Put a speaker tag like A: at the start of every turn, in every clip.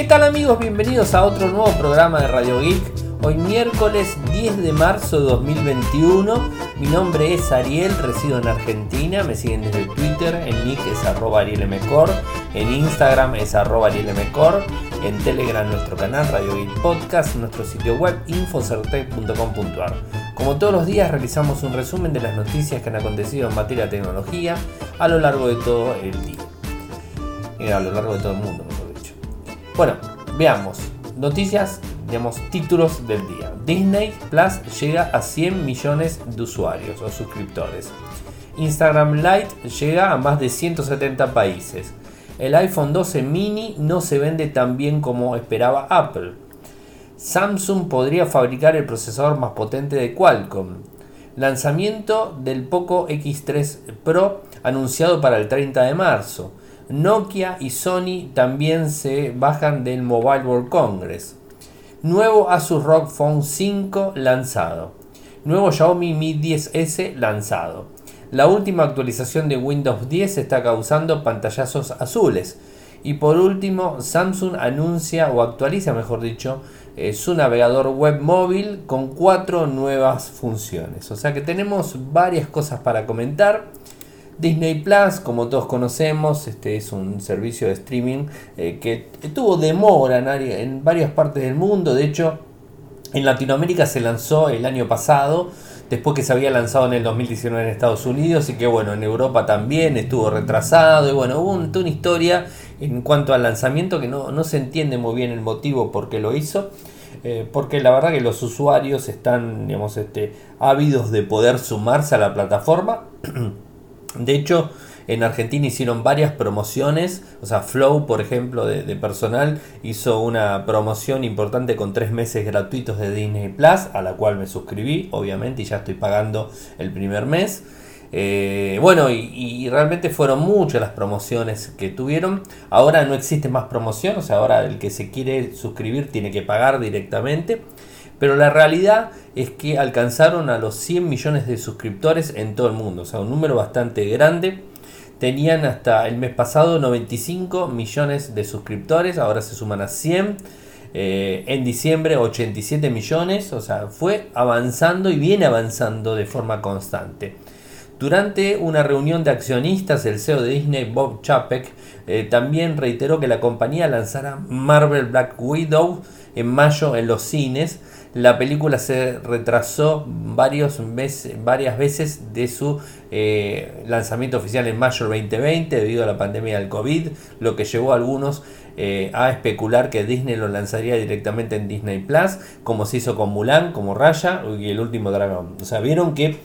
A: ¿Qué tal amigos? Bienvenidos a otro nuevo programa de Radio Geek. Hoy miércoles 10 de marzo de 2021. Mi nombre es Ariel, resido en Argentina. Me siguen desde Twitter, en nick es arroba arielmcor, en Instagram es arroba arielmcor, en Telegram nuestro canal Radio Geek Podcast, nuestro sitio web infocertec.com.ar. Como todos los días realizamos un resumen de las noticias que han acontecido en materia de tecnología a lo largo de todo el día. Eh, a lo largo de todo el mundo. Bueno, veamos. Noticias, digamos, títulos del día. Disney Plus llega a 100 millones de usuarios o suscriptores. Instagram Lite llega a más de 170 países. El iPhone 12 mini no se vende tan bien como esperaba Apple. Samsung podría fabricar el procesador más potente de Qualcomm. Lanzamiento del Poco X3 Pro anunciado para el 30 de marzo. Nokia y Sony también se bajan del Mobile World Congress. Nuevo Asus ROG Phone 5 lanzado. Nuevo Xiaomi Mi 10S lanzado. La última actualización de Windows 10 está causando pantallazos azules. Y por último, Samsung anuncia o actualiza, mejor dicho, eh, su navegador web móvil con cuatro nuevas funciones. O sea que tenemos varias cosas para comentar. Disney Plus, como todos conocemos, este es un servicio de streaming eh, que tuvo demora en, varias partes del mundo. De hecho, en Latinoamérica se lanzó el año pasado, después que se había lanzado en el 2019 en Estados Unidos y que bueno, en Europa también estuvo retrasado y bueno, hubo una historia en cuanto al lanzamiento que no, no se entiende muy bien el motivo por qué lo hizo. Eh, porque la verdad que los usuarios están digamos, este, ávidos de poder sumarse a la plataforma. De hecho, en Argentina hicieron varias promociones, o sea, Flow, por ejemplo, de, personal, hizo una promoción importante con tres meses gratuitos de Disney Plus, a la cual me suscribí, obviamente, y ya estoy pagando el primer mes. Eh, bueno, y, realmente fueron muchas las promociones que tuvieron. Ahora no existe más promoción, o sea, ahora el que se quiere suscribir tiene que pagar directamente. Pero la realidad es que alcanzaron a los 100 millones de suscriptores en todo el mundo, o sea, un número bastante grande. Tenían hasta el mes pasado 95 millones de suscriptores, ahora se suman a 100. Eh, en diciembre 87 millones, o sea, fue avanzando y viene avanzando de forma constante. Durante una reunión de accionistas, el CEO de Disney, Bob Chapek, eh, también reiteró que la compañía lanzará Marvel Black Widow en mayo en los cines, la película se retrasó varios varias veces de su eh, lanzamiento oficial en mayo del 2020 debido a la pandemia del COVID, lo que llevó a algunos eh, a especular que Disney lo lanzaría directamente en Disney Plus, como se hizo con Mulan, como Raya y el último dragón. O sea, vieron que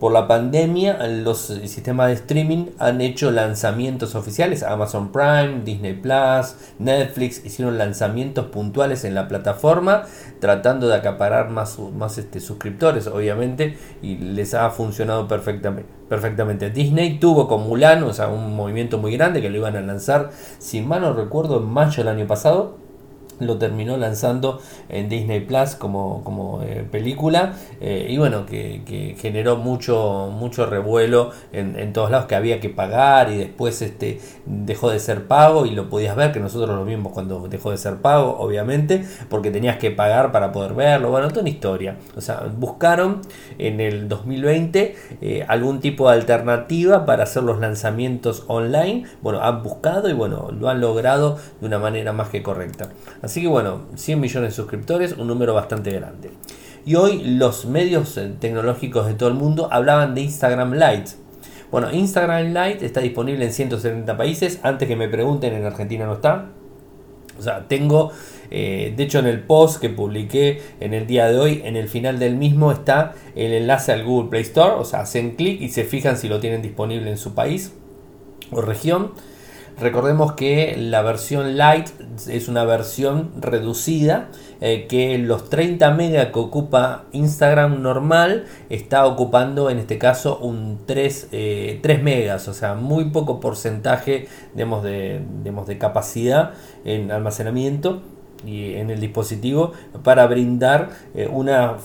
A: por la pandemia, los sistemas de streaming han hecho lanzamientos oficiales. Amazon Prime, Disney Plus, Netflix hicieron lanzamientos puntuales en la plataforma, tratando de acaparar más, más este, suscriptores, obviamente, y les ha funcionado perfectamente. Perfectamente. Disney tuvo con Mulan, o sea, un movimiento muy grande que lo iban a lanzar, si mal no recuerdo, en mayo del año pasado lo terminó lanzando en Disney Plus como, como eh, película eh, y bueno que, generó mucho mucho revuelo en, todos lados que había que pagar y después este dejó de ser pago y lo podías ver que nosotros lo vimos cuando dejó de ser pago obviamente porque tenías que pagar para poder verlo bueno toda una historia. O sea buscaron en el 2020 eh, algún tipo de alternativa para hacer los lanzamientos online. Bueno han buscado y bueno lo han logrado de una manera más que correcta que bueno, 100 millones de suscriptores, un número bastante grande. Y hoy los medios eh, tecnológicos de todo el mundo hablaban de Instagram Lite. Bueno, Instagram Lite está disponible en 170 países. Antes que me pregunten, en Argentina no está. O sea, tengo, eh, de hecho en el post que publiqué en el día de hoy, en el final del mismo está el enlace al Google Play Store. O sea, hacen clic y se fijan si lo tienen disponible en su país o región. Recordemos que la versión Lite es una versión reducida eh, que los 30 megas que ocupa Instagram normal está ocupando en este caso un 3, 3 eh, megas, o sea, muy poco porcentaje de, de capacidad en almacenamiento y en el dispositivo para brindar eh, una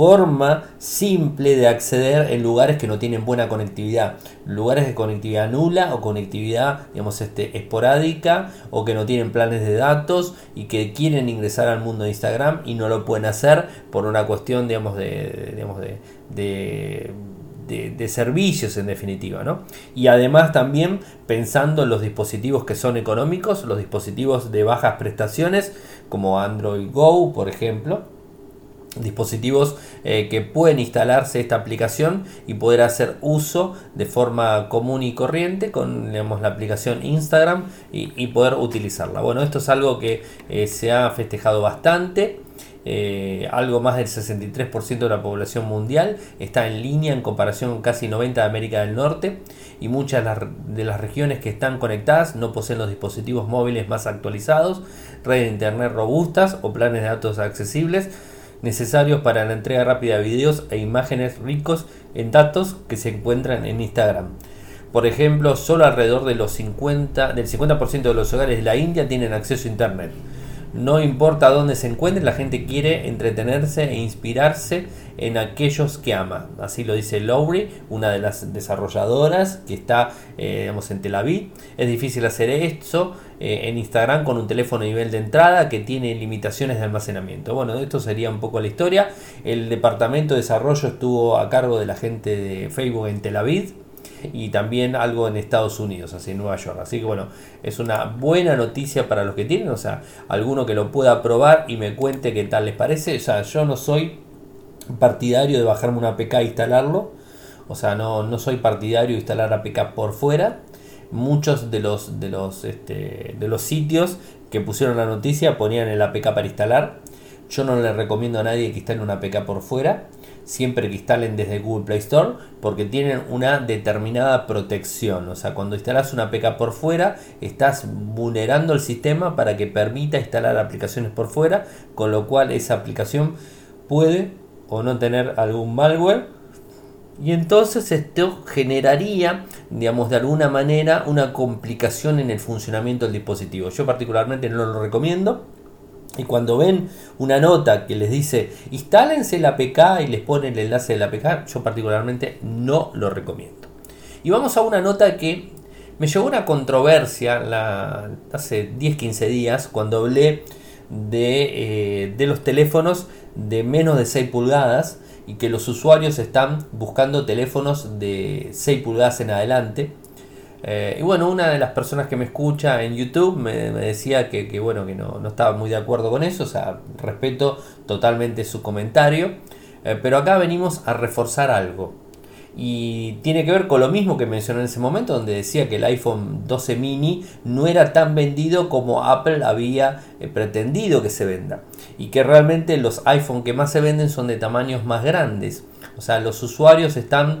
A: forma simple de acceder en lugares que no tienen buena conectividad, lugares de conectividad nula o conectividad digamos este esporádica o que no tienen planes de datos y que quieren ingresar al mundo de Instagram y no lo pueden hacer por una cuestión digamos de digamos de, de servicios en definitiva. ¿no? Y además también pensando en los dispositivos que son económicos, los dispositivos de bajas prestaciones como Android Go, por ejemplo, dispositivos eh, que pueden instalarse esta aplicación y poder hacer uso de forma común y corriente con la aplicación Instagram y, poder utilizarla. Bueno, esto es algo que eh, se ha festejado bastante. Eh, algo más del 63% de la población mundial está en línea en comparación con casi 90 de América del Norte y muchas de las regiones que están conectadas no poseen los dispositivos móviles más actualizados, redes de internet robustas o planes de datos accesibles necesarios para la entrega rápida de videos e imágenes ricos en datos que se encuentran en Instagram. Por ejemplo, solo alrededor de los 50, del 50% de los hogares de la India tienen acceso a Internet. No importa dónde se encuentre, la gente quiere entretenerse e inspirarse en aquellos que ama. Así lo dice Lowry, una de las desarrolladoras que está eh, en Tel Aviv. Es difícil hacer esto eh, en Instagram con un teléfono a nivel de entrada que tiene limitaciones de almacenamiento. Bueno, esto sería un poco la historia. El departamento de desarrollo estuvo a cargo de la gente de Facebook en Tel Aviv y también algo en Estados Unidos, así en Nueva York. Así que bueno, es una buena noticia para los que tienen, o sea, alguno que lo pueda probar y me cuente qué tal les parece. O sea, yo no soy partidario de bajarme una APK e instalarlo, o sea, no, no soy partidario de instalar APK por fuera. Muchos de los, de los, este, de los sitios que pusieron la noticia ponían el APK para instalar. Yo no le recomiendo a nadie que instale una APK por fuera siempre que instalen desde Google Play Store porque tienen una determinada protección. O sea, cuando instalas una APK por fuera, estás vulnerando el sistema para que permita instalar aplicaciones por fuera, con lo cual esa aplicación puede o no tener algún malware. Y entonces esto generaría, digamos, de alguna manera una complicación en el funcionamiento del dispositivo. Yo particularmente no lo recomiendo y cuando ven una nota que les dice instálense la APK y les pone el enlace de la APK, yo particularmente no lo recomiendo. Y vamos a una nota que me llevó una controversia hace 10-15 días cuando hablé de, eh, de los teléfonos de menos de 6 pulgadas y que los usuarios están buscando teléfonos de 6 pulgadas en adelante eh, y bueno, una de las personas que me escucha en YouTube me, decía que, bueno, que no, estaba muy de acuerdo con eso, o sea, respeto totalmente su comentario, eh, pero acá venimos a reforzar algo. Y tiene que ver con lo mismo que mencioné en ese momento, donde decía que el iPhone 12 mini no era tan vendido como Apple había eh, pretendido que se venda. Y que realmente los iPhone que más se venden son de tamaños más grandes. O sea, los usuarios están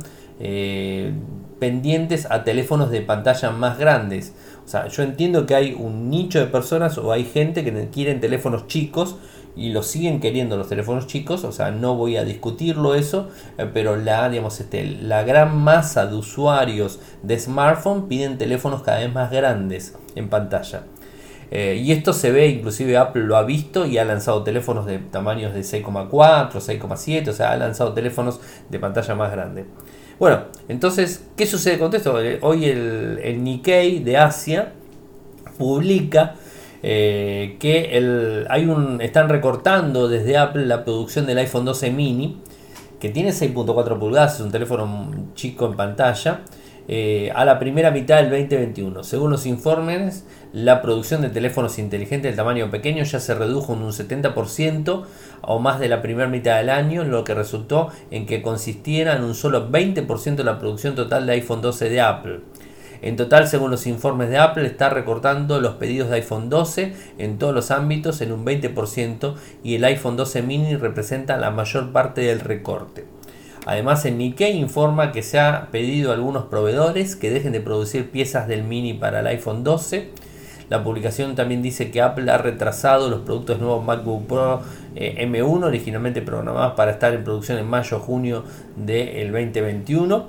A: pendientes a teléfonos de pantalla más grandes. O sea, yo entiendo que hay un nicho de personas o hay gente que quieren teléfonos chicos y lo siguen queriendo los teléfonos chicos, o sea, no voy a discutirlo eso, eh, pero la, digamos, este, la gran masa de usuarios de smartphone piden teléfonos cada vez más grandes en pantalla. Eh, y esto se ve, inclusive Apple lo ha visto y ha lanzado teléfonos de tamaños de 6,4, 6,7, o sea, ha lanzado teléfonos de pantalla más grande. Bueno, entonces, ¿qué sucede con esto? Eh, hoy el, Nikkei de Asia publica eh, que el, hay un, están recortando desde Apple la producción del iPhone 12 mini, que tiene 6.4 pulgadas, es un teléfono chico en pantalla, eh, a la primera mitad del 2021. Según los informes, la producción de teléfonos inteligentes de tamaño pequeño ya se redujo en un 70% o más de la primera mitad del año, lo que resultó en que consistiera en un solo 20% de la producción total de iPhone 12 de Apple. En total, según los informes de Apple, está recortando los pedidos de iPhone 12 en todos los ámbitos en un 20% y el iPhone 12 mini representa la mayor parte del recorte. Además, el Nikkei informa que se ha pedido a algunos proveedores que dejen de producir piezas del mini para el iPhone 12 la publicación también dice que Apple ha retrasado los productos nuevos MacBook Pro eh, M1, originalmente programados para estar en producción en mayo-junio del 2021.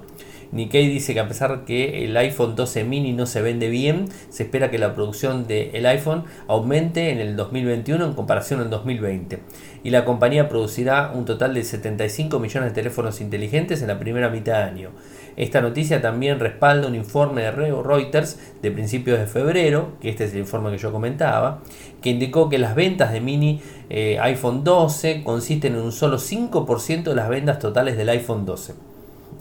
A: Nikkei dice que a pesar que el iPhone 12 mini no se vende bien, se espera que la producción del iPhone aumente en el 2021 en comparación al 2020. Y la compañía producirá un total de 75 millones de teléfonos inteligentes en la primera mitad de año. Esta noticia también respalda un informe de Reuters de principios de febrero, que este es el informe que yo comentaba, que indicó que las ventas de mini eh, iPhone 12 consisten en un solo 5% de las ventas totales del iPhone 12.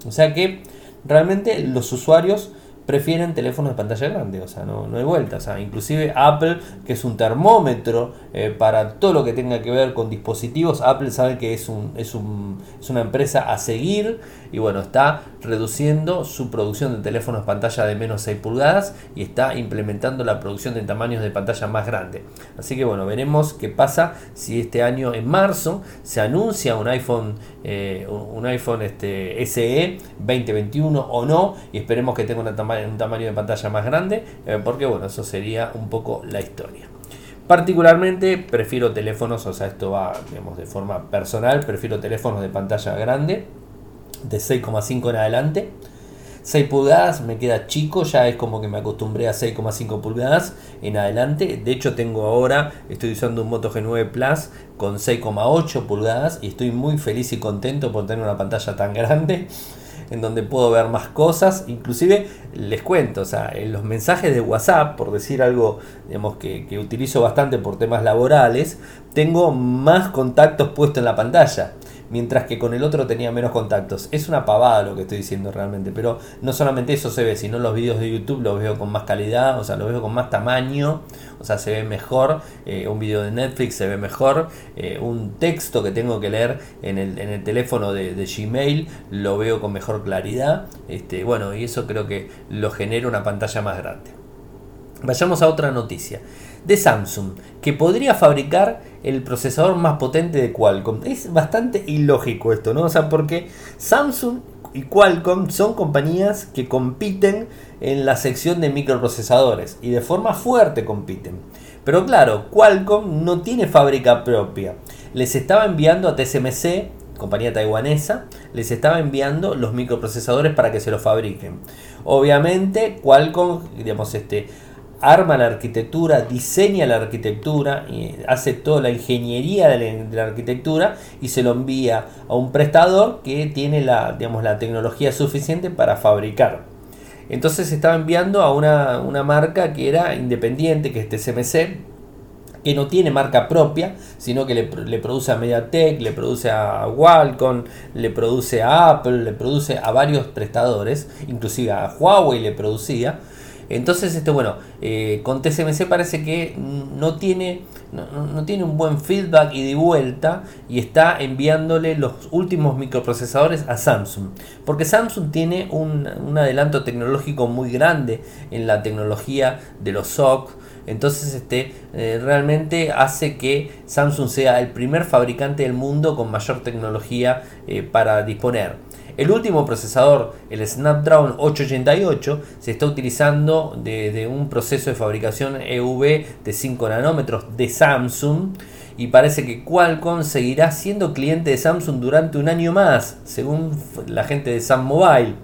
A: O sea que realmente los usuarios prefieren teléfonos de pantalla grande, o sea, no, no hay vuelta. O sea, inclusive Apple, que es un termómetro eh, para todo lo que tenga que ver con dispositivos, Apple sabe que es, un, es, un, es una empresa a seguir y bueno, está reduciendo su producción de teléfonos pantalla de menos 6 pulgadas y está implementando la producción de tamaños de pantalla más grande. Así que bueno, veremos qué pasa si este año en marzo se anuncia un iPhone, eh, un iPhone este, SE 2021 o no y esperemos que tenga tamaño un tamaño de pantalla más grande, eh, porque bueno, eso sería un poco la historia. Particularmente prefiero teléfonos, o sea, esto va digamos, de forma personal, prefiero teléfonos de pantalla grande, de 6,5 en adelante. 6 pulgadas me queda chico, ya es como que me acostumbré a 6,5 pulgadas en adelante. De hecho, tengo ahora, estoy usando un Moto G9 Plus con 6,8 pulgadas y estoy muy feliz y contento por tener una pantalla tan grande en donde puedo ver más cosas. Inclusive les cuento, o sea, en los mensajes de WhatsApp, por decir algo digamos, que, que utilizo bastante por temas laborales, tengo más contactos puestos en la pantalla mientras que con el otro tenía menos contactos. Es una pavada lo que estoy diciendo realmente, pero no solamente eso se ve, sino los vídeos de YouTube los veo con más calidad, o sea, los veo con más tamaño, o sea, se ve mejor, eh, un video de Netflix se ve mejor, eh, un texto que tengo que leer en el, en el teléfono de, de, Gmail lo veo con mejor claridad, este, bueno, y eso creo que lo genera una pantalla más grande. Vayamos a otra noticia de Samsung, que podría fabricar el procesador más potente de Qualcomm. Es bastante ilógico esto, ¿no? O sea, porque Samsung y Qualcomm son compañías que compiten en la sección de microprocesadores y de forma fuerte compiten. Pero claro, Qualcomm no tiene fábrica propia. Les estaba enviando a TSMC, compañía taiwanesa, les estaba enviando los microprocesadores para que se los fabriquen. Obviamente, Qualcomm, digamos, este, arma la arquitectura, diseña la arquitectura, hace toda la ingeniería de la, arquitectura y se lo envía a un prestador que tiene la, digamos, la tecnología suficiente para fabricar. Entonces se estaba enviando a una, marca que era independiente, que es TSMC, que no tiene marca propia, sino que le, le, produce a MediaTek, le produce a Qualcomm, le produce a Apple, le produce a varios prestadores, inclusive a Huawei le producía. Entonces, este, bueno, eh, con TSMC parece que no tiene, no, tiene un buen feedback y de vuelta y está enviándole los últimos microprocesadores a Samsung. Porque Samsung tiene un, adelanto tecnológico muy grande en la tecnología de los SOC. Entonces este eh, realmente hace que Samsung sea el primer fabricante del mundo con mayor tecnología eh, para disponer. El último procesador, el Snapdragon 888, se está utilizando desde un proceso de fabricación EUV de 5 nanómetros de Samsung y parece que Qualcomm seguirá siendo cliente de Samsung durante un año más, según la gente de Sam Mobile.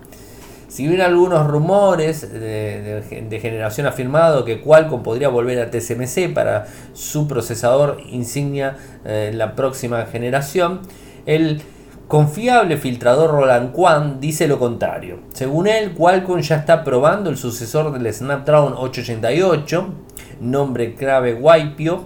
A: Si bien algunos rumores de, generación afirmado que Qualcomm podría volver a TSMC para su procesador insignia en eh, la próxima generación, el Confiable filtrador Roland Quan dice lo contrario. Según él, Qualcomm ya está probando el sucesor del Snapdragon 888, nombre clave Waipio,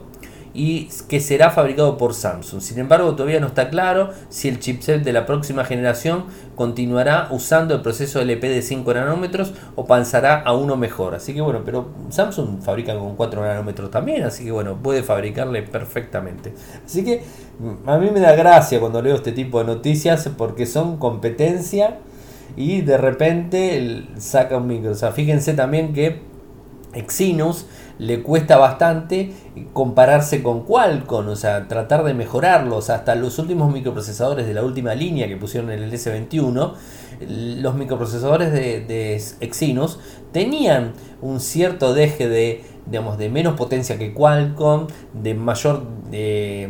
A: y que será fabricado por Samsung. Sin embargo, todavía no está claro si el chipset de la próxima generación continuará usando el proceso LP de 5 nanómetros o pasará a uno mejor. Así que bueno, pero Samsung fabrica con 4 nanómetros también, así que bueno, puede fabricarle perfectamente. Así que a mí me da gracia cuando leo este tipo de noticias porque son competencia y de repente saca un micro. O sea, fíjense también que Exynos le cuesta bastante compararse con Qualcomm, o sea, tratar de mejorarlos. Hasta los últimos microprocesadores de la última línea que pusieron en el S21, los microprocesadores de, de Exynos tenían un cierto deje de, digamos, de menos potencia que Qualcomm, de mayor,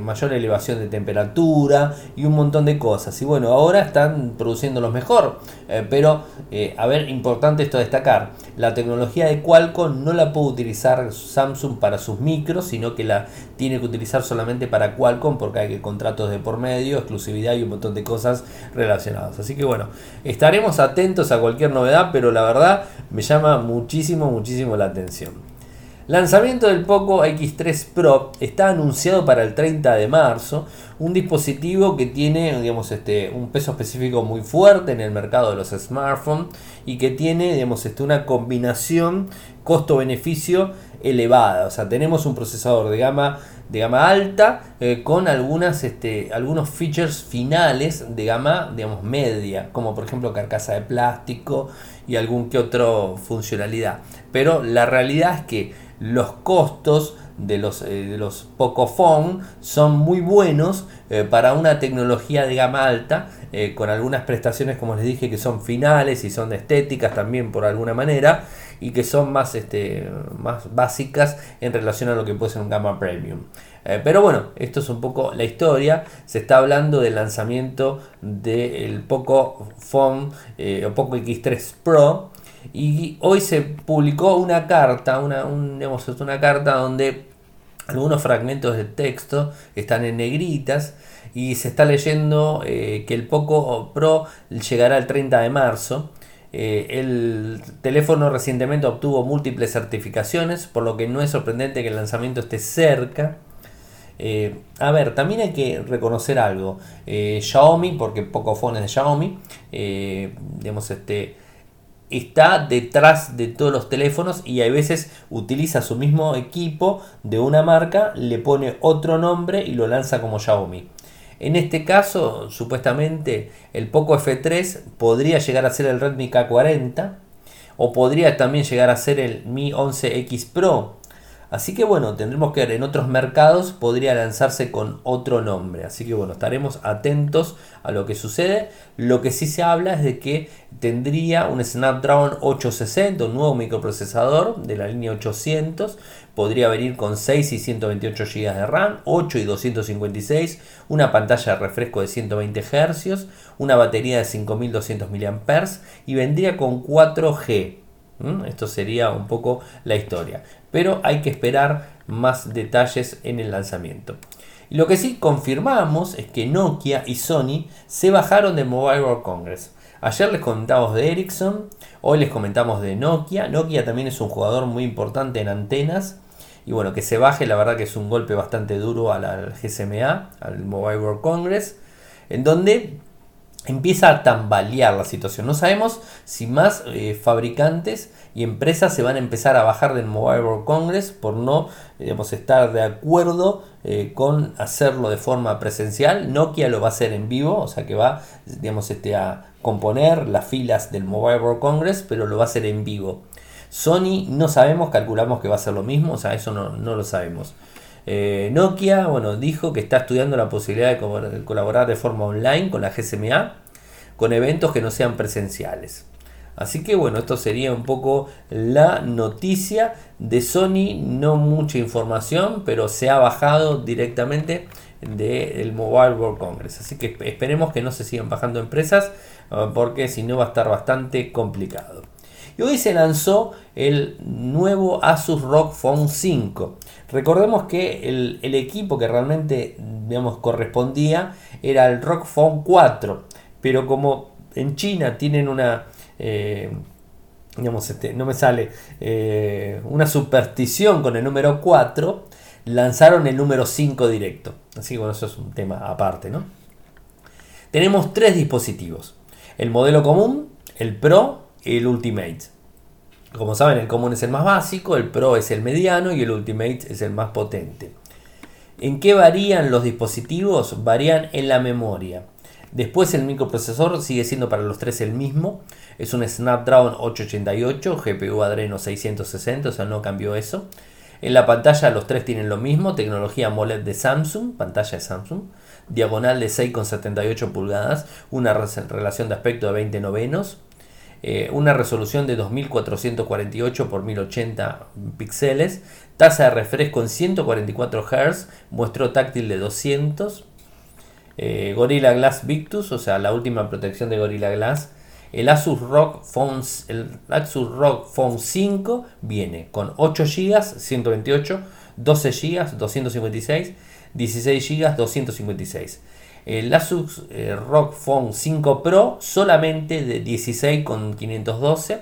A: mayor elevación de temperatura y un montón de cosas. Y bueno, ahora están produciendo los mejor, eh, pero eh, a ver, importante esto destacar, la tecnología de Qualcomm no la puede utilizar Samsung para sus micros, sino que la tiene que utilizar solamente para Qualcomm porque hay contratos de por medio, exclusividad y un montón de cosas relacionadas. Así que bueno, estaremos atentos a cualquier novedad, pero la verdad me llama muchísimo, muchísimo la atención. Lanzamiento del Poco X3 Pro está anunciado para el 30 de marzo, un dispositivo que tiene digamos, este, un peso específico muy fuerte en el mercado de los smartphones y que tiene digamos, este, una combinación costo-beneficio elevada. O sea, tenemos un procesador de gama, de gama alta eh, con algunas, este, algunos features finales de gama digamos, media, como por ejemplo carcasa de plástico y algún que otro funcionalidad. Pero la realidad es que los costos de los, eh, de los Pocophone son muy buenos eh, para una tecnología de gama alta, eh, con algunas prestaciones, como les dije, que son finales y son estéticas también por alguna manera, y que son más, este, más básicas en relación a lo que puede ser un gama premium. pero bueno, esto es un poco la historia. Se está hablando del lanzamiento del Poco Phone o Poco X3 Pro y hoy se publicó una carta, una, una carta donde algunos fragmentos del texto están en negritas y se está leyendo eh, que el Poco Pro llegará el 30 de marzo. Eh, el teléfono recientemente obtuvo múltiples certificaciones, por lo que no es sorprendente que el lanzamiento esté cerca. Eh, a ver, también hay que reconocer algo. Xiaomi, porque Pocophone es de Xiaomi, digamos, este, está detrás de todos los teléfonos y a veces utiliza su mismo equipo de una marca, le pone otro nombre y lo lanza como Xiaomi. En este caso, supuestamente, el Poco F3 podría llegar a ser el Redmi K40 o podría también llegar a ser el Mi 11X Pro Así que bueno, tendremos que ver, en otros mercados podría lanzarse con otro nombre. Así que bueno, estaremos atentos a lo que sucede. Lo que sí se habla es de que tendría un Snapdragon 860, un nuevo microprocesador de la línea 800. Podría venir con 6 y 128 GB de RAM, 8 y 256, una pantalla de refresco de 120 Hz, una batería de 5200 mAh y vendría con 4G. Esto sería un poco la historia pero hay que esperar más detalles en el lanzamiento. Y lo que sí confirmamos es que Nokia y Sony se bajaron de Mobile World Congress. Ayer les comentamos de Ericsson, hoy les comentamos de Nokia. Nokia también es un jugador muy importante en antenas. Y bueno, que se baje, la verdad que es un golpe bastante duro al GSMA, al Mobile World Congress, en donde empieza a tambalear la situación. No sabemos si más eh, fabricantes y empresas se van a empezar a bajar del Mobile World Congress por no digamos, estar de acuerdo eh, con hacerlo de forma presencial. Nokia lo va a hacer en vivo, o sea que va digamos, este, a componer las filas del Mobile World Congress, pero lo va a hacer en vivo. Sony no sabemos, calculamos que va a ser lo mismo, o sea, eso no, lo sabemos. Eh, Nokia, bueno, dijo que está estudiando la posibilidad de colaborar de forma online con la GSMA, con eventos que no sean presenciales. Así que bueno, esto sería un poco la noticia de Sony, no mucha información, pero se ha bajado directamente del Mobile World Congress. Así que esperemos que no se sigan bajando empresas, ah, porque si no va a estar bastante complicado. Y hoy se lanzó el nuevo Asus ROG Phone 5. Recordemos que el, el equipo que realmente digamos, correspondía era el ROG Phone 4, pero como en China tienen una eh, digamos, este, no me sale, eh, una superstición con el número 4, lanzaron el número 5 directo. Así que bueno, eso es un tema aparte, ¿no? Tenemos tres dispositivos. El modelo común, el Pro y el Ultimate. Como saben, el común es el más básico, el Pro es el mediano y el Ultimate es el más potente. ¿En qué varían los dispositivos? Varían en la memoria. Después el microprocesor sigue siendo para los tres el mismo. Es un Snapdragon 888, GPU Adreno 660, o sea, no cambió eso. En la pantalla los tres tienen lo mismo, tecnología AMOLED de Samsung, pantalla de Samsung, diagonal de 6,78 pulgadas, una relación de aspecto de 20 novenos. Eh, una resolución de 2448 x 1080 píxeles, tasa de refresco en 144 Hz, muestro táctil de 200, eh, Gorilla Glass Victus, o sea, la última protección de Gorilla Glass. El Asus ROG Phone, el Asus ROG Phone 5 viene con 8 GB, 128, 12 GB, 256, 16 GB, 256 el Asus eh, ROG Phone 5 Pro solamente de 16 con 512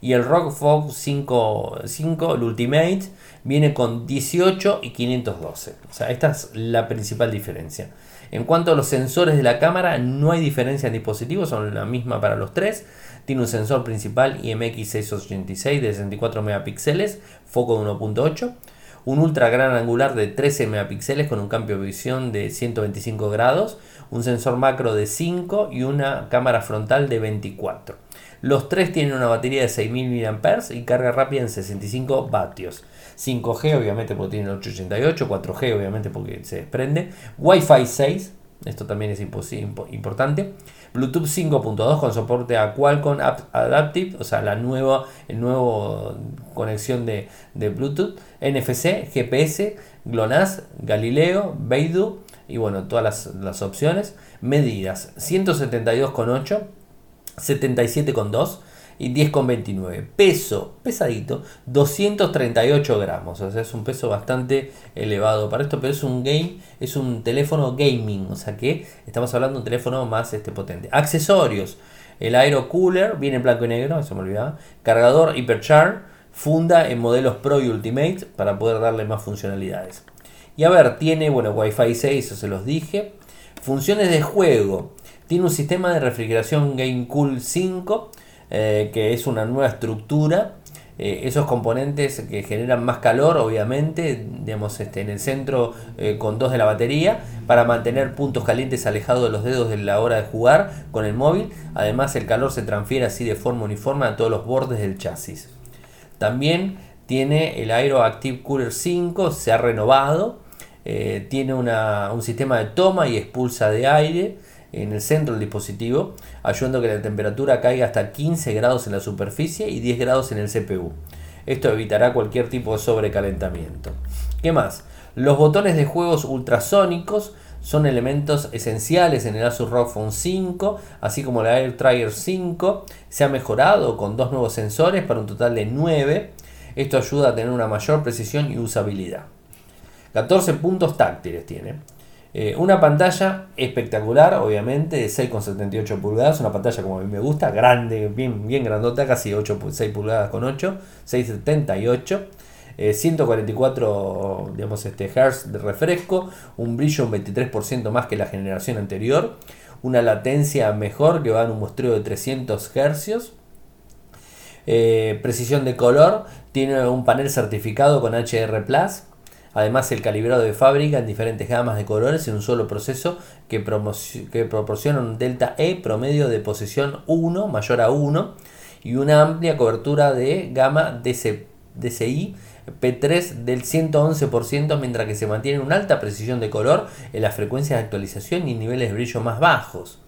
A: y el ROG Phone 5, 5 el Ultimate viene con 18 y 512 o sea esta es la principal diferencia. En cuanto a los sensores de la cámara no hay diferencia en dispositivos son la misma para los tres. Tiene un sensor principal IMX686 de 64 megapíxeles foco de 1.8 un ultra gran angular de 13 megapíxeles con un cambio de visión de 125 grados, un sensor macro de 5 y una cámara frontal de 24. Los tres tienen una batería de 6000 mAh y carga rápida en 65 vatios. 5G obviamente porque tiene 888, 4G obviamente porque se desprende, Wi-Fi 6, esto también es importante, Bluetooth 5.2 con soporte a Qualcomm Adaptive, o sea, la nueva el nuevo conexión de, Bluetooth, NFC, GPS, GLONASS, Galileo, Beidou y bueno, todas las, las opciones. Medidas 172,8, 77,2 y 10,29. Peso, pesadito, 238 gramos. O sea, es un peso bastante elevado para esto, pero es un game, es un teléfono gaming. O sea que estamos hablando de un teléfono más este, potente. Accesorios. El Aero Cooler viene en blanco y negro, eso me olvidaba. Cargador Hyperchar. Funda en modelos Pro y Ultimate para poder darle más funcionalidades. Y a ver, tiene, bueno, Wi-Fi 6, eso se los dije. Funciones de juego. Tiene un sistema de refrigeración Game Cool 5 eh, que es una nueva estructura. Eh, esos componentes que generan más calor, obviamente, digamos, este, en el centro eh, con dos de la batería, para mantener puntos calientes alejados de los dedos de la hora de jugar con el móvil. Además, el calor se transfiere así de forma uniforme a todos los bordes del chasis. También tiene el Aero Active Cooler 5, se ha renovado. tiene un sistema de toma y expulsa de aire en el centro del dispositivo, ayudando a que la temperatura caiga hasta 15 grados en la superficie y 10 grados en el CPU. Esto evitará cualquier tipo de sobrecalentamiento. ¿Qué más? Los botones de juegos ultrasónicos son elementos esenciales en el Asus ROG Phone 5, así como la AirTrigger 5. Se ha mejorado con dos nuevos sensores para un total de 9. Esto ayuda a tener una mayor precisión y usabilidad. 14 puntos táctiles tiene. Eh, una pantalla espectacular, obviamente, de 6,78 pulgadas, una pantalla como a mí me gusta, grande, bien, bien grandota, casi 8, 6 pulgadas con 8, 6,78. 144 digamos, este, Hz de refresco, un brillo un 23% más que la generación anterior, una latencia mejor que va en un muestreo de 300 Hz, eh, precisión de color, tiene un panel certificado con HDR Plus, Además, el calibrado de fábrica en diferentes gamas de colores en un solo proceso que, proporciona un delta E promedio de posición 1 mayor a 1 y una amplia cobertura de gama DCI P3 del 111%, mientras que se mantiene una alta precisión de color en las frecuencias de actualización y niveles de brillo más bajos.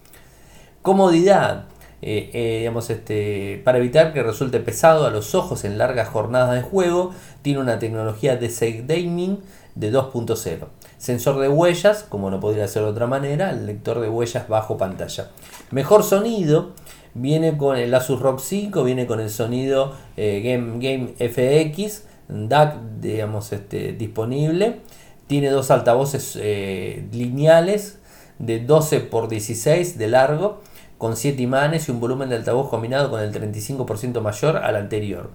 A: Comodidad. Eh, eh, digamos, este, para evitar que resulte pesado a los ojos en largas jornadas de juego, tiene una tecnología de gaming de 2.0. Sensor de huellas, como no podría ser de otra manera, el lector de huellas bajo pantalla. Mejor sonido, viene con el Asus ROG 5, viene con el sonido eh, Game, Game FX, DAC, digamos, este, disponible. Tiene dos altavoces lineales de 12 x 16 de largo con 7 imanes y un volumen de altavoz combinado con el 35% mayor al anterior.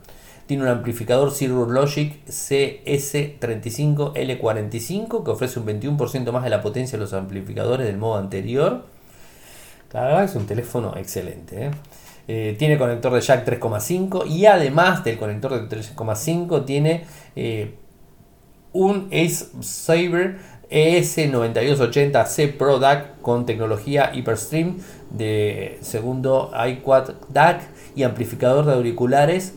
A: Tiene un amplificador Silver Logic CS35L45 que ofrece un 21% más de la potencia de los amplificadores del modo anterior. Claro, es un teléfono excelente. ¿eh? Eh, tiene conector de jack 3,5 y además del conector de 3,5 tiene eh, un Ace Saber ES9280C Pro DAC con tecnología HyperStream de segundo iQuad DAC y amplificador de auriculares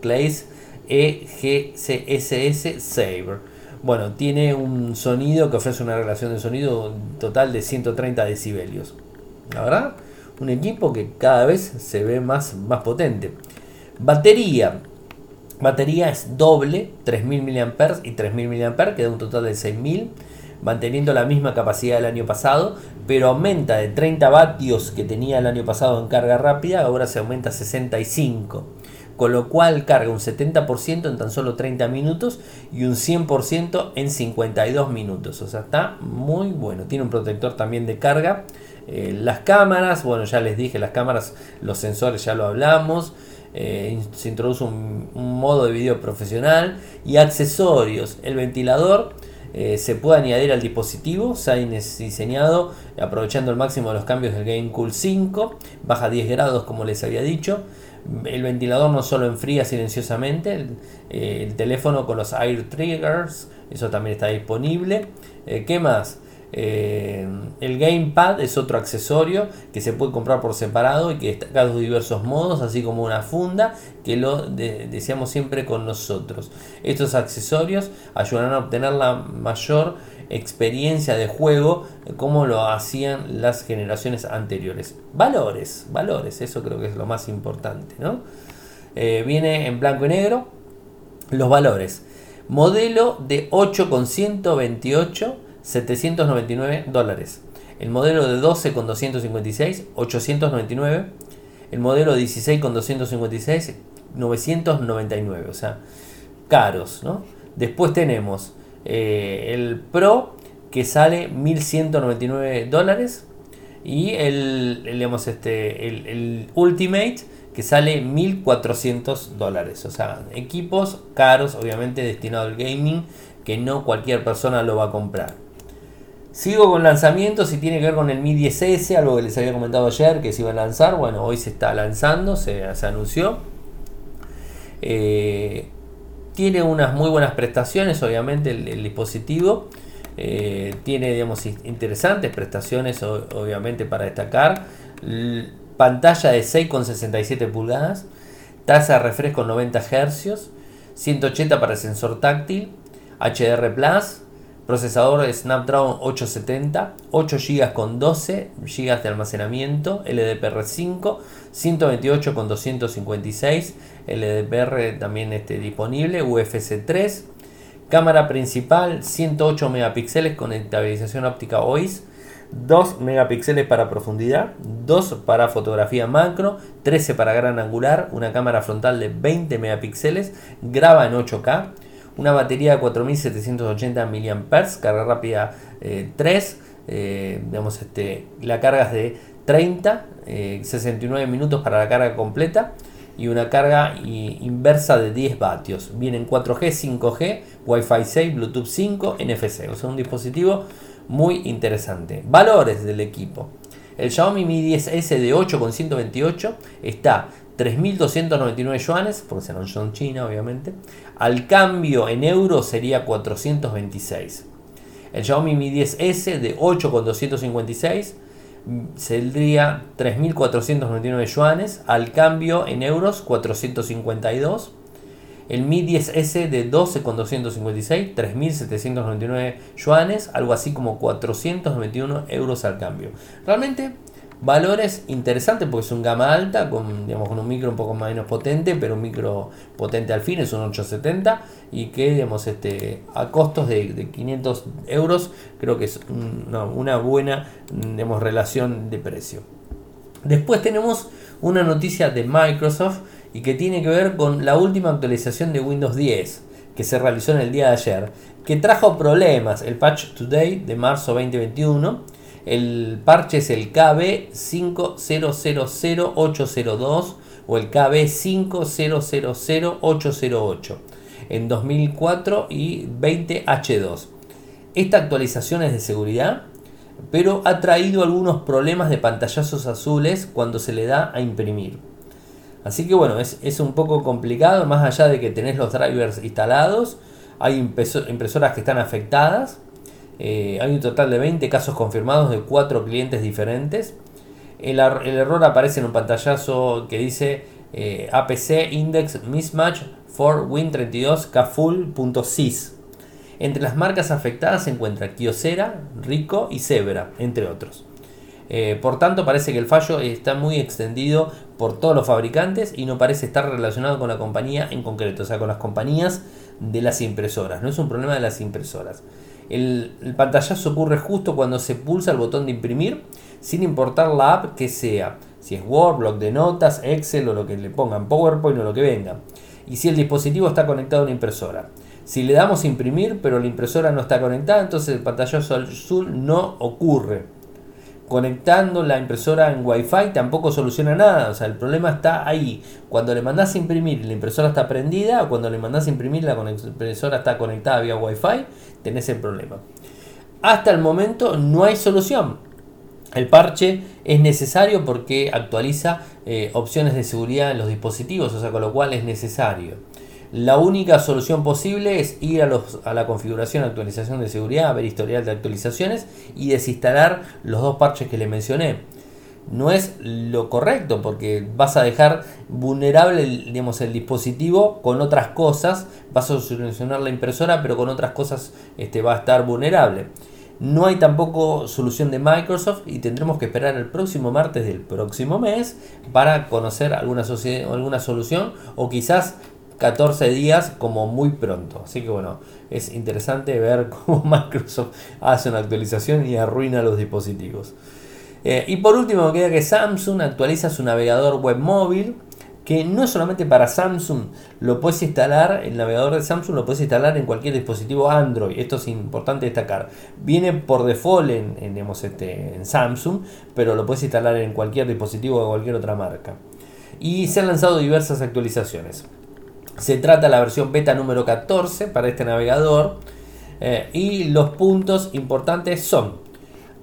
A: Clays EGCSS Saber. Bueno, tiene un sonido que ofrece una relación de sonido total de 130 decibelios. La verdad, un equipo que cada vez se ve más, más potente. Batería. Batería es doble, 3000 mAh y 3000 mAh, que da un total de 6000, manteniendo la misma capacidad del año pasado, pero aumenta de 30 vatios que tenía el año pasado en carga rápida, ahora se aumenta a 65 con lo cual carga un 70% en tan solo 30 minutos y un 100% en 52 minutos. O sea, está muy bueno. Tiene un protector también de carga. Eh, las cámaras, bueno, ya les dije, las cámaras, los sensores ya lo hablamos. Eh, se introduce un, modo de video profesional y accesorios. El ventilador eh, se puede añadir al dispositivo. Se ha diseñado aprovechando el máximo de los cambios del Game Cool 5. Baja 10 grados, como les había dicho el ventilador no solo enfría silenciosamente, el, teléfono con los air triggers, eso también está disponible. Eh, ¿Qué más? Eh, el gamepad es otro accesorio que se puede comprar por separado y que está de diversos modos, así como una funda que lo deseamos siempre con nosotros. Estos accesorios ayudarán a obtener la mayor experiencia de juego como lo hacían las generaciones anteriores. Valores, valores, eso creo que es lo más importante. ¿no? Eh, viene en blanco y negro los valores. Modelo de 8,128, 799 dólares. El modelo de 12 con 256, 899. El modelo de 16 con 256, 999. O sea, caros, ¿no? Después tenemos eh, el Pro que sale 1199 dólares y el, digamos, este, el, Ultimate que sale 1400 dólares. O sea, equipos caros, obviamente destinados al gaming, que no cualquier persona lo va a comprar. Sigo con lanzamientos y tiene que ver con el Mi 10S, algo que les había comentado ayer que se iba a lanzar. Bueno, hoy se está lanzando, se, anunció. Eh, tiene unas muy buenas prestaciones, obviamente, el, dispositivo. Eh, tiene, digamos, interesantes prestaciones, obviamente, para destacar. pantalla de 6,67 pulgadas. Tasa de refresco 90 Hz. 180 para el sensor táctil. HDR Plus Procesador Snapdragon 870, 8 GB con 12 GB de almacenamiento, LDPR5, 128 con 256, LDPR también este, disponible, UFC 3, cámara principal 108 megapíxeles con estabilización óptica OIS, 2 megapíxeles para profundidad, 2 para fotografía macro, 13 para gran angular, una cámara frontal de 20 megapíxeles, graba en 8K, una batería de 4780 mAh, carga rápida 3, eh, eh, este, la carga es de 30, 69 eh, minutos para la carga completa y una carga inversa de 10 vatios. Vienen 4G, 5G, Wi-Fi 6, Bluetooth 5, NFC. O sea, un dispositivo muy interesante. Valores del equipo. El Xiaomi Mi 10S de 8,128 está 3.299 yuanes, porque serán son China obviamente. Al cambio en euros sería 426. El Xiaomi Mi 10S de 8,256 saldría 3.499 yuanes. Al cambio en euros 452. El Mi 10S de 12,256, 3.799 yuanes, algo así como 491 euros al cambio. Realmente Valores interesantes porque es un gama alta con, digamos, con un micro un poco menos potente, pero un micro potente al fin, es un 870 y que digamos, este, a costos de, 500 euros creo que es una, buena digamos, relación de precio. Después tenemos una noticia de Microsoft y que tiene que ver con la última actualización de Windows 10 que se realizó en el día de ayer, que trajo problemas, el patch today de marzo 2021 el parche es el KB50000802 o el KB50000808 en 2004 y 20H2. Esta actualización es de seguridad, pero ha traído algunos problemas de pantallazos azules cuando se le da a imprimir. Así que bueno, es, es un poco complicado, más allá de que tenés los drivers instalados, hay impresoras que están afectadas eh, hay un total de 20 casos confirmados de 4 clientes diferentes. El, error aparece en un pantallazo que dice eh, APC Index Mismatch for Win32 Kfull.sys. Entre las marcas afectadas se encuentra Kyocera, Rico y Zebra, entre otros. Eh, por tanto, parece que el fallo está muy extendido por todos los fabricantes y no parece estar relacionado con la compañía en concreto, o sea, con las compañías de las impresoras. No es un problema de las impresoras. El, pantallazo ocurre justo cuando se pulsa el botón de imprimir, sin importar la app que sea, si es Word, Block de notas, Excel o lo que le pongan, PowerPoint o lo que venga. Y si el dispositivo está conectado a una impresora. Si le damos imprimir, pero la impresora no está conectada, entonces el pantallazo azul no ocurre conectando la impresora en Wi-Fi tampoco soluciona nada. O sea, el problema está ahí. Cuando le mandas a imprimir la impresora está prendida, o cuando le mandas a imprimir la impresora está conectada vía Wi-Fi, tenés el problema. Hasta el momento no hay solución. El parche es necesario porque actualiza eh, opciones de seguridad en los dispositivos, o sea, con lo cual es necesario. La única solución posible es ir a, los, a la configuración actualización de seguridad, ver historial de actualizaciones y desinstalar los dos parches que le mencioné. No es lo correcto porque vas a dejar vulnerable digamos, el dispositivo con otras cosas, vas a solucionar la impresora pero con otras cosas este, va a estar vulnerable. No hay tampoco solución de Microsoft y tendremos que esperar el próximo martes del próximo mes para conocer alguna, alguna solución o quizás 14 días como muy pronto. Así que bueno, es interesante ver cómo Microsoft hace una actualización y arruina los dispositivos. Eh, y por último, queda que Samsung actualiza su navegador web móvil. Que no solamente para Samsung, lo puedes instalar, el navegador de Samsung lo puedes instalar en cualquier dispositivo Android. Esto es importante destacar. Viene por default en, este, en Samsung, pero lo puedes instalar en cualquier dispositivo de cualquier otra marca. Y se han lanzado diversas actualizaciones. Se trata la versión beta número 14 para este navegador. Eh, y los puntos importantes son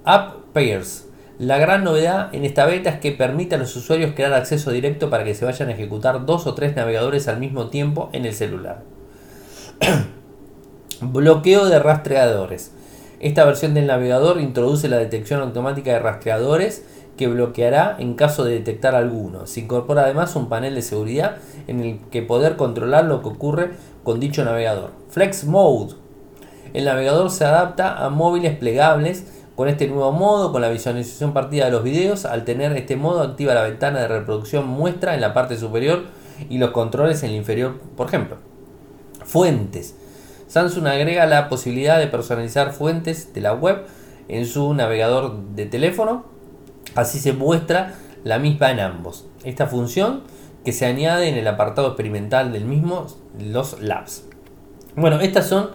A: App Pairs. La gran novedad en esta beta es que permite a los usuarios crear acceso directo para que se vayan a ejecutar dos o tres navegadores al mismo tiempo en el celular. Bloqueo de rastreadores. Esta versión del navegador introduce la detección automática de rastreadores que bloqueará en caso de detectar alguno. Se incorpora además un panel de seguridad en el que poder controlar lo que ocurre con dicho navegador. Flex Mode. El navegador se adapta a móviles plegables con este nuevo modo, con la visualización partida de los videos. Al tener este modo activa la ventana de reproducción muestra en la parte superior y los controles en el inferior, por ejemplo. Fuentes. Samsung agrega la posibilidad de personalizar fuentes de la web en su navegador de teléfono Así se muestra la misma en ambos. Esta función que se añade en el apartado experimental del mismo, los labs. Bueno, estas son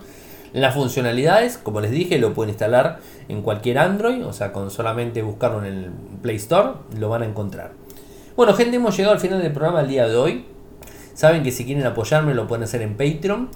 A: las funcionalidades. Como les dije, lo pueden instalar en cualquier Android, o sea, con solamente buscarlo en el Play Store, lo van a encontrar. Bueno, gente, hemos llegado al final del programa el día de hoy. Saben que si quieren apoyarme lo pueden hacer en Patreon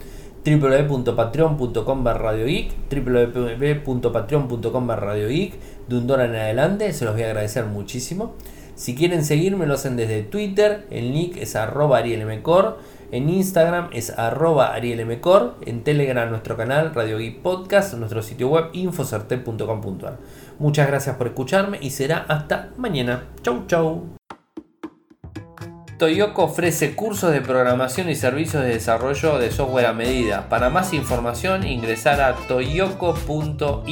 A: www.patreon.com radiogeek www.patreon.com radiogeek de un dólar en adelante, se los voy a agradecer muchísimo. Si quieren seguirme lo hacen desde Twitter, el nick es arroba arielmcor, en Instagram es arroba arielmcor, en Telegram nuestro canal Radio Geek Podcast, nuestro sitio web infocerte.com.ar. Muchas gracias por escucharme y será hasta mañana. Chau chau. Toyoko ofrece cursos de programación y servicios de desarrollo de software a medida. Para más información ingresar a toyoko.io.